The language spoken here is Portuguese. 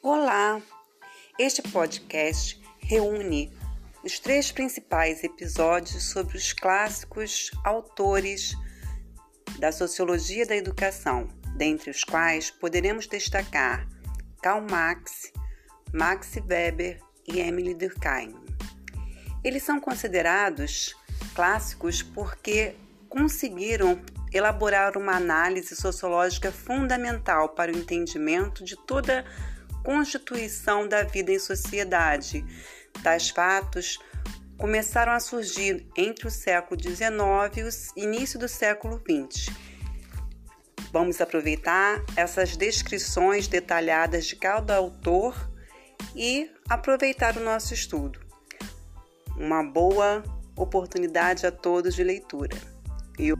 Olá! Este podcast reúne os três principais episódios sobre os clássicos autores da sociologia da educação, dentre os quais poderemos destacar Karl Marx, Max Weber e Emily Durkheim. Eles são considerados clássicos porque conseguiram elaborar uma análise sociológica fundamental para o entendimento de toda a constituição da vida em sociedade. Tais fatos começaram a surgir entre o século XIX e o início do século XX. Vamos aproveitar essas descrições detalhadas de cada autor e aproveitar o nosso estudo. Uma boa oportunidade a todos de leitura. E